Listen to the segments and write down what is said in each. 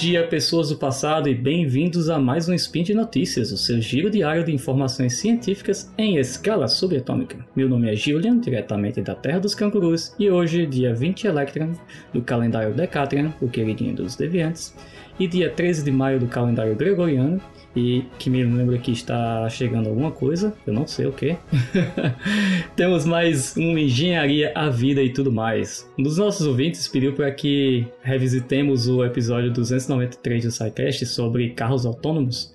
dia, pessoas do passado, e bem-vindos a mais um Spin de Notícias, o seu giro diário de informações científicas em escala subatômica. Meu nome é Julian, diretamente da Terra dos Cangurus, e hoje, dia 20 Electron, do calendário Decatrian, o queridinho dos deviantes, e dia 13 de maio do calendário Gregoriano, e que me lembra que está chegando alguma coisa, eu não sei o que. Temos mais uma engenharia à vida e tudo mais. Um dos nossos ouvintes pediu para que revisitemos o episódio 293 do SciCast sobre carros autônomos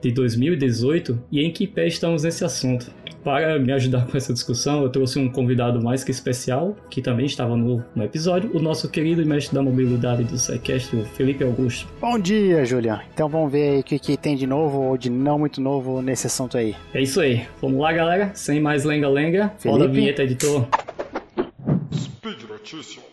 de 2018 e em que pé estamos nesse assunto. Para me ajudar com essa discussão, eu trouxe um convidado mais que especial, que também estava no, no episódio, o nosso querido mestre da mobilidade do SciCast, o Felipe Augusto. Bom dia, Julian. Então vamos ver aí o que, que tem de novo ou de não muito novo nesse assunto aí. É isso aí. Vamos lá, galera. Sem mais lenga-lenga. Roda a vinheta, editor. Speed Notícias.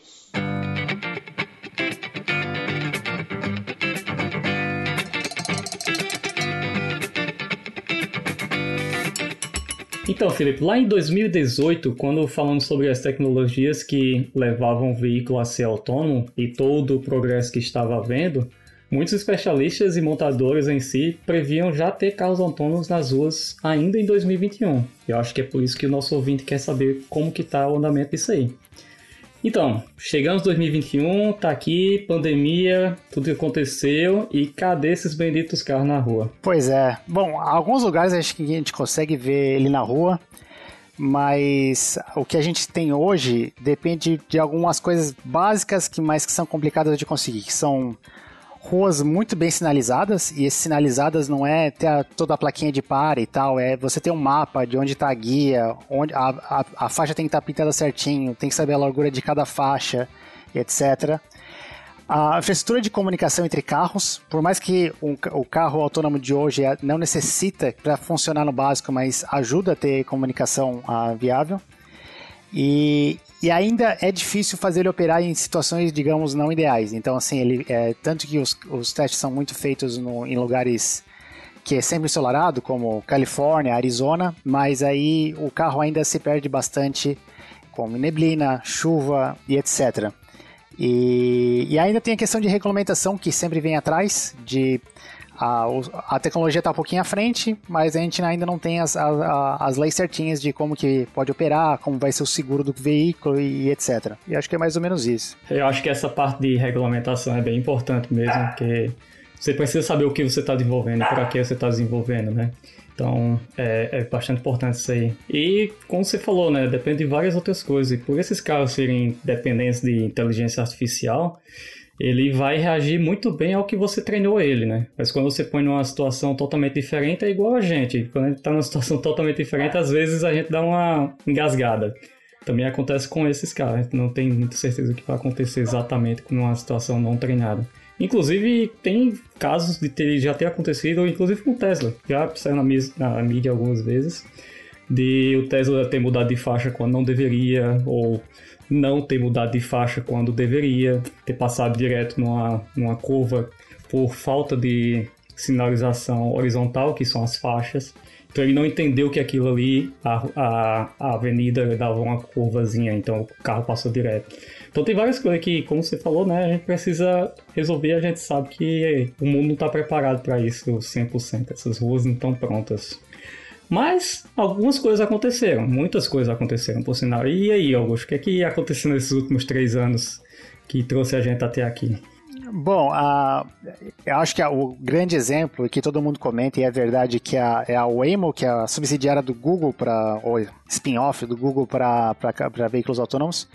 Então, Felipe, lá em 2018, quando falamos sobre as tecnologias que levavam o veículo a ser autônomo e todo o progresso que estava havendo, muitos especialistas e montadores em si previam já ter carros autônomos nas ruas ainda em 2021. Eu acho que é por isso que o nosso ouvinte quer saber como que está o andamento disso aí. Então, chegamos 2021, tá aqui, pandemia, tudo que aconteceu e cadê esses benditos carros na rua? Pois é. Bom, alguns lugares acho que a gente consegue ver ele na rua, mas o que a gente tem hoje depende de algumas coisas básicas que mais que são complicadas de conseguir, que são ruas muito bem sinalizadas, e sinalizadas não é ter a, toda a plaquinha de pare e tal, é você ter um mapa de onde está a guia, onde a, a, a faixa tem que estar tá pintada certinho, tem que saber a largura de cada faixa, etc. A infraestrutura de comunicação entre carros, por mais que um, o carro autônomo de hoje é, não necessita para funcionar no básico, mas ajuda a ter comunicação uh, viável. E, e ainda é difícil fazer ele operar em situações, digamos, não ideais. Então, assim, ele é, tanto que os, os testes são muito feitos no, em lugares que é sempre ensolarado, como Califórnia, Arizona, mas aí o carro ainda se perde bastante com neblina, chuva e etc. E, e ainda tem a questão de regulamentação que sempre vem atrás, de a, a tecnologia está um pouquinho à frente, mas a gente ainda não tem as, a, as leis certinhas de como que pode operar, como vai ser o seguro do veículo e, etc. E acho que é mais ou menos isso. Eu acho que essa parte de regulamentação é bem importante mesmo, porque você precisa saber o que você está desenvolvendo para que você está desenvolvendo, né? Então, é, é, bastante importante isso aí. E, como você falou, né, depende de várias outras coisas. E por esses carros serem dependentes de inteligência artificial, ele vai reagir muito bem ao que você treinou ele, né? Mas quando você põe numa situação totalmente diferente, é igual a gente. Quando a gente tá numa situação totalmente diferente, às vezes a gente dá uma engasgada. Também acontece com esses caras. A gente não tem muita certeza do que vai acontecer exatamente com uma situação não treinada. Inclusive, tem casos de ter, já ter acontecido, inclusive com o Tesla. Já saiu na, na mídia algumas vezes, de o Tesla ter mudado de faixa quando não deveria, ou não ter mudado de faixa quando deveria, ter passado direto numa, numa curva por falta de sinalização horizontal, que são as faixas. Então ele não entendeu que aquilo ali, a, a, a avenida dava uma curvazinha, então o carro passou direto. Então tem várias coisas que, como você falou, né, a gente precisa resolver, a gente sabe que o mundo não está preparado para isso 100%, essas ruas não estão prontas. Mas algumas coisas aconteceram, muitas coisas aconteceram, por sinal. E aí, Augusto, o que é que aconteceu nesses últimos três anos que trouxe a gente até aqui? Bom, uh, eu acho que o grande exemplo que todo mundo comenta, e é verdade, que a, é a Waymo, que é a subsidiária do Google, para ou spin-off do Google para veículos autônomos,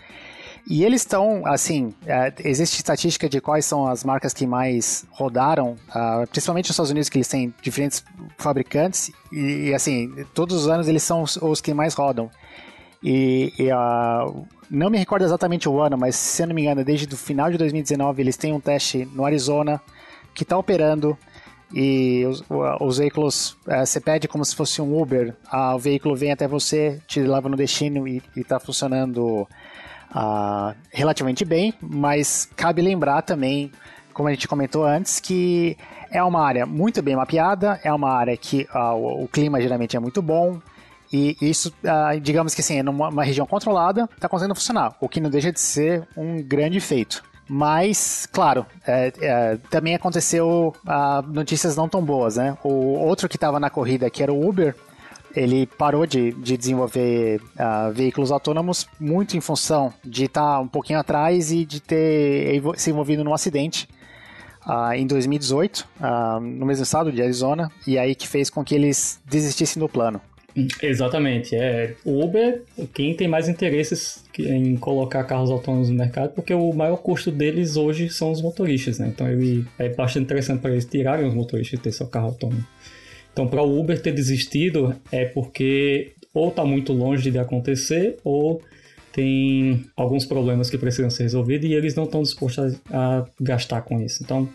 e eles estão, assim, é, existe estatística de quais são as marcas que mais rodaram, uh, principalmente nos Estados Unidos, que eles têm diferentes fabricantes, e, e assim, todos os anos eles são os, os que mais rodam. E, e uh, não me recordo exatamente o ano, mas se eu não me engano, desde o final de 2019 eles têm um teste no Arizona que está operando e os, os veículos, uh, você pede como se fosse um Uber, uh, o veículo vem até você, te leva no destino e está funcionando uh, relativamente bem, mas cabe lembrar também, como a gente comentou antes, que é uma área muito bem mapeada, é uma área que uh, o, o, clima geralmente é muito bom, e isso, uh, digamos que assim, é numa região controlada, está conseguindo funcionar, o que não deixa de ser um grande feito. Mas, claro, é, é, também aconteceu ah, notícias não tão boas, né? O outro que estava na corrida, que era o Uber, ele parou de, de desenvolver uh, veículos autônomos muito em função de estar tá um pouquinho atrás e de ter se envolvido num acidente uh, em 2018, uh, no mesmo estado de Arizona, e aí que fez com que eles desistissem do plano. Exatamente. É, o Uber, quem tem mais interesses em colocar carros autônomos no mercado, porque o maior custo deles hoje são os motoristas, né? Então ele é bastante interessante para eles tirarem os motoristas e ter seu carro autônomo. Então, para o Uber ter desistido é porque ou está muito longe de acontecer ou tem alguns problemas que precisam ser resolvidos e eles não estão dispostos a, a, gastar com isso. Então,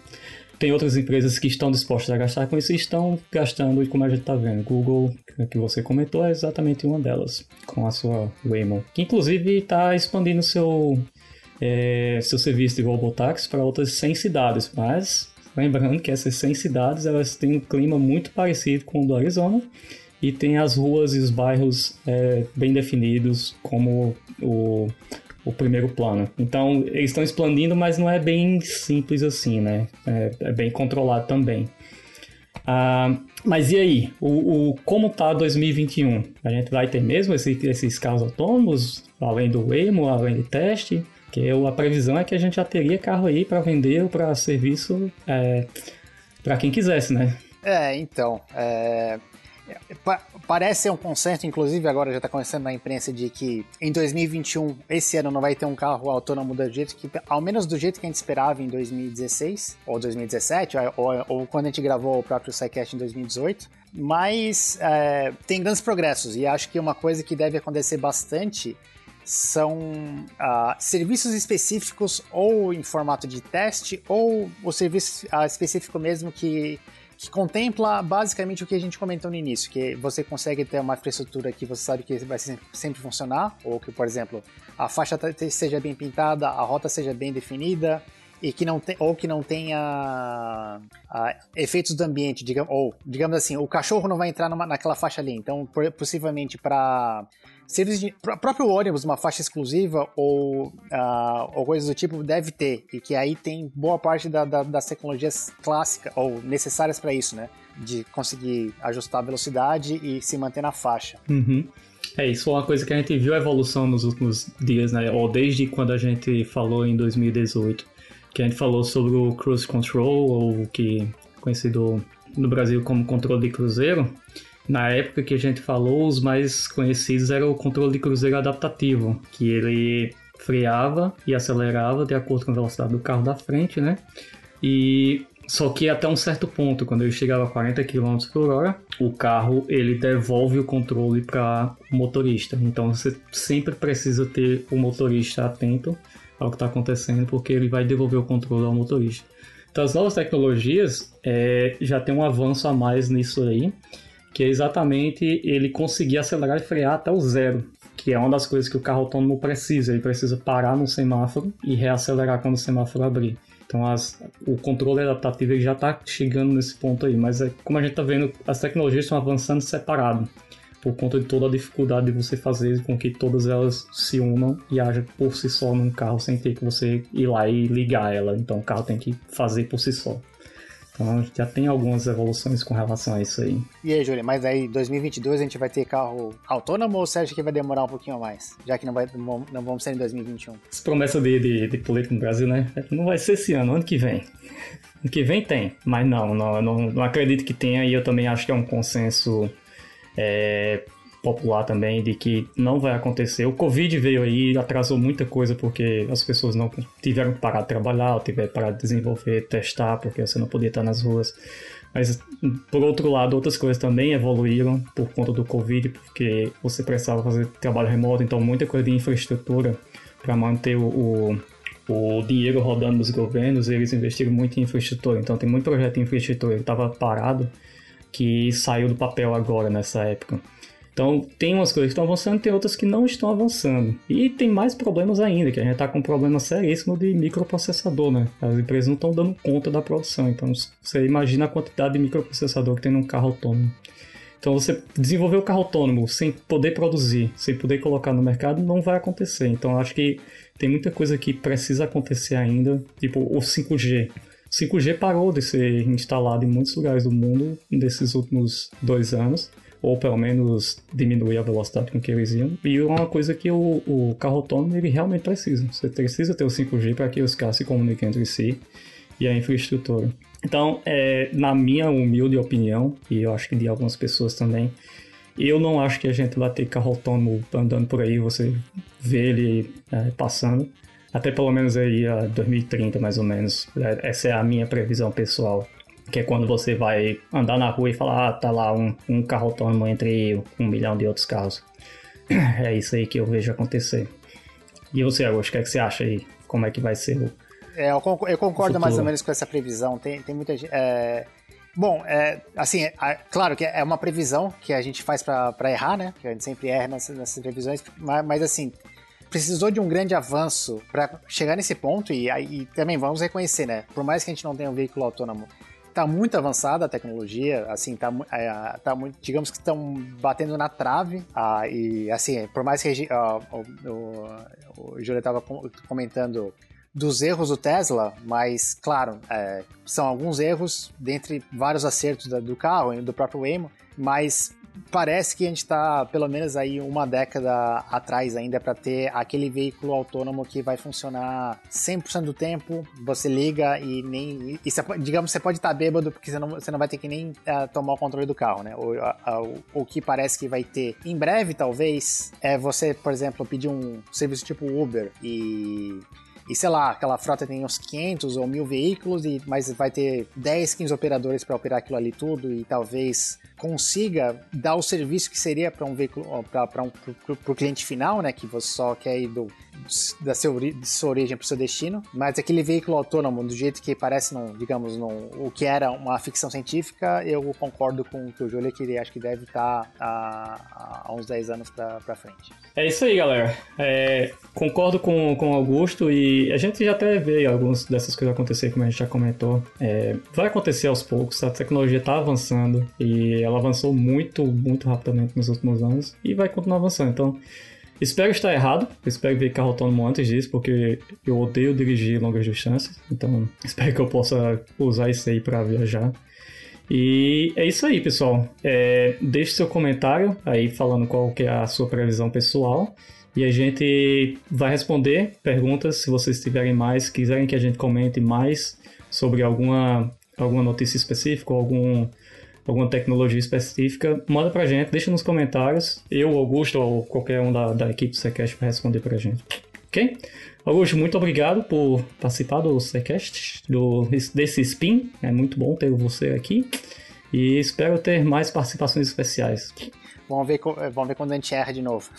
tem outras empresas que estão dispostas a gastar com isso e estão gastando, e como a gente está vendo, Google, que você comentou, é exatamente uma delas, com a sua Waymo, que inclusive está expandindo seu, é, seu serviço de Robotaxi para outras 100 cidades, mas Lembrando que essas 100 cidades elas têm um clima muito parecido com o do Arizona e tem as ruas e os bairros é, bem definidos como o, o primeiro plano. Então eles estão expandindo, mas não é bem simples assim, né? É, é bem controlado também. Ah, mas e aí? O, o, como tá 2021? A gente vai ter mesmo esse, esses carros autônomos, além do Waymo, além de teste? Porque a previsão é que a gente já teria carro aí para vender ou para serviço é, para quem quisesse, né? É, então. É, parece um consenso, inclusive agora já está começando na imprensa, de que em 2021, esse ano, não vai ter um carro autônomo do jeito que, ao menos do jeito que a gente esperava em 2016, ou 2017, ou, ou quando a gente gravou o próprio SciCast em 2018. Mas é, tem grandes progressos, e acho que uma coisa que deve acontecer bastante são uh, serviços específicos ou em formato de teste ou o serviço uh, específico mesmo que, que contempla basicamente o que a gente comentou no início, que você consegue ter uma infraestrutura que você sabe que vai sempre funcionar, ou que, por exemplo, a faixa seja bem pintada, a rota seja bem definida, e que não tem, ou que não tenha uh, efeitos do ambiente, digamos, ou digamos assim, o cachorro não vai entrar numa, naquela faixa ali. Então, possivelmente para serviços de próprio ônibus, uma faixa exclusiva ou, uh, ou coisas do tipo deve ter e que aí tem boa parte da, da, das tecnologias clássicas ou necessárias para isso, né? De conseguir ajustar a velocidade e se manter na faixa. Uhum. É, isso foi uma coisa que a gente viu a evolução nos últimos dias, né? Ou desde quando a gente falou em 2018, que a gente falou sobre o cruise control, ou o que é conhecido no Brasil como controle de cruzeiro. Na época que a gente falou, os mais conhecidos eram o controle de cruzeiro adaptativo, que ele freava e acelerava de acordo com a velocidade do carro da frente, né? E só que até um certo ponto, quando ele chegava a 40 km por hora, o carro ele devolve o controle para o motorista. Então você sempre precisa ter o motorista atento ao que está acontecendo, porque ele vai devolver o controle ao motorista. Então as novas tecnologias é, já tem um avanço a mais nisso aí que é exatamente ele conseguir acelerar e frear até o zero, que é uma das coisas que o carro autônomo precisa. Ele precisa parar no semáforo e reacelerar quando o semáforo abrir. Então as, o controle adaptativo já está chegando nesse ponto aí, mas é, como a gente está vendo, as tecnologias estão avançando separado por conta de toda a dificuldade de você fazer com que todas elas se unam e haja por si só num carro sem ter que você ir lá e ligar ela. Então o carro tem que fazer por si só. Então já tem algumas evoluções com relação a isso aí. E aí, Júlio, mas aí 2022 a gente vai ter carro autônomo ou você acha que vai demorar um pouquinho mais? Já que não, vai, não vamos ser em 2021. Essa promessa de, de, de política no Brasil, né? Não vai ser esse ano, ano que vem. Ano que vem tem, mas não, não, não, não acredito que tenha e eu também acho que é um consenso é, popular também de que não vai acontecer. O Covid veio aí atrasou muita coisa porque as pessoas não tiveram que parar de trabalhar, ou tiveram que parar de desenvolver, testar, porque você não podia estar nas ruas. Mas, por outro lado, outras coisas também evoluíram por conta do Covid, porque você precisava fazer trabalho remoto, então muita coisa de infraestrutura para manter o, o, o, dinheiro rodando nos governos, eles investiram muito em infraestrutura. Então, tem muito projeto de infraestrutura que estava parado, que saiu do papel agora nessa época. Então, tem umas coisas que estão avançando, tem outras que não estão avançando. E tem mais problemas ainda, que a gente está com um problema seríssimo de microprocessador, né? As empresas não estão dando conta da produção. Então, você imagina a quantidade de microprocessador que tem num carro autônomo. Então você desenvolver o carro autônomo sem poder produzir, sem poder colocar no mercado, não vai acontecer. Então acho que tem muita coisa que precisa acontecer ainda, tipo o 5G. 5G parou de ser instalado em muitos lugares do mundo nesses últimos dois anos, ou pelo menos diminuir a velocidade com que eles iam. E é uma coisa que o, o carro autônomo ele realmente precisa. Você precisa ter o 5G para que os carros se comuniquem entre si e a infraestrutura. Então, é, na minha humilde opinião, e eu acho que de algumas pessoas também, eu não acho que a gente vai ter carro autônomo andando por aí, você vê ele é, passando até pelo menos aí a 2030 mais ou menos. É, essa é a minha previsão pessoal. Que é quando você vai andar na rua e falar, ah, tá lá um, um carro autônomo entre um milhão de outros carros. É isso aí que eu vejo acontecer. E você, Augusto, o que, é que você acha aí? Como é que vai ser o. É, eu, concordo, mais ou menos com essa previsão. Tem, tem muita gente. É... Bom, é, assim, é, claro que é uma previsão que a gente faz para errar, né? Que a gente sempre erra nessas, nessas previsões, mas, mas assim, precisou de um grande avanço para chegar nesse ponto e, e também vamos reconhecer, né? Por mais que a gente não tenha um veículo autônomo tá muito avançada a tecnologia, assim, tá, é, tá muito, digamos que estão batendo na trave, ah, e assim, por mais que ah, o, o, o Júlio estava comentando dos erros do Tesla, mas claro, é, são alguns erros dentre vários acertos do carro e do próprio Waymo, mas parece que a gente está pelo menos aí uma década atrás ainda para ter aquele veículo autônomo que vai funcionar 100% do tempo, você liga e nem e você, digamos você pode estar tá bêbado porque você não, você não vai ter que nem uh, tomar o controle do carro, né? O, uh, o, o que parece que vai ter em breve talvez é você, por exemplo, pedir um serviço tipo Uber e e sei lá, aquela frota tem uns 500 ou 1000 veículos, e, mas vai ter 10, 15 operadores para operar aquilo ali tudo e talvez consiga dar o serviço que seria para um veículo, para um, o cliente final, né, que você só quer ir do, da seu, de sua origem para o seu destino, mas aquele veículo autônomo, do jeito que parece, no, digamos, no, o que era uma ficção científica, eu concordo com o que o Júlio que ele acho que deve estar tá há, uns 10 anos para frente. É isso aí, galera. É, concordo com, com o Augusto e a gente já até vê algumas dessas coisas acontecer, como a gente já comentou. É, vai acontecer aos poucos, a tecnologia está avançando e ela avançou muito, muito rapidamente nos últimos anos e vai continuar avançando. Então, espero estar errado, espero ver carro autônomo antes disso, porque eu odeio dirigir longas distâncias. Então, espero que eu possa usar isso aí para viajar. E é isso aí, pessoal. É, deixe seu comentário aí falando qual que é a sua previsão pessoal. E a gente vai responder perguntas se vocês tiverem mais, quiserem que a gente comente mais sobre alguma, alguma notícia específica ou algum, alguma tecnologia específica, manda pra gente, deixa nos comentários. Eu, Augusto ou qualquer um da, da equipe do Secast vai responder pra gente. Ok? Augusto, muito obrigado por participar do Secast, do, desse spin. É muito bom ter você aqui. E espero ter mais participações especiais. Vamos ver, vamos ver quando a gente erra de novo.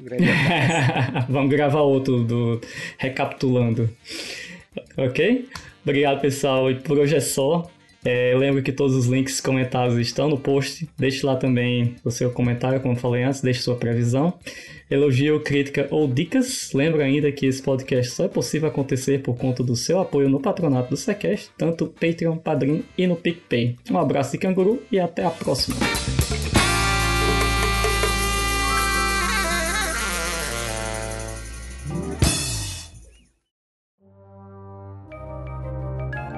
vamos gravar outro do recapitulando. Ok? Obrigado, pessoal. E por hoje é só. É, lembro que todos os links comentados estão no post. Deixe lá também o seu comentário, como falei antes, deixe sua previsão. Elogio, crítica ou dicas. Lembro ainda que esse podcast só é possível acontecer por conta do seu apoio no patronato do Sequest, tanto Patreon, Padrim e no PicPay. Um abraço de canguru e até a próxima.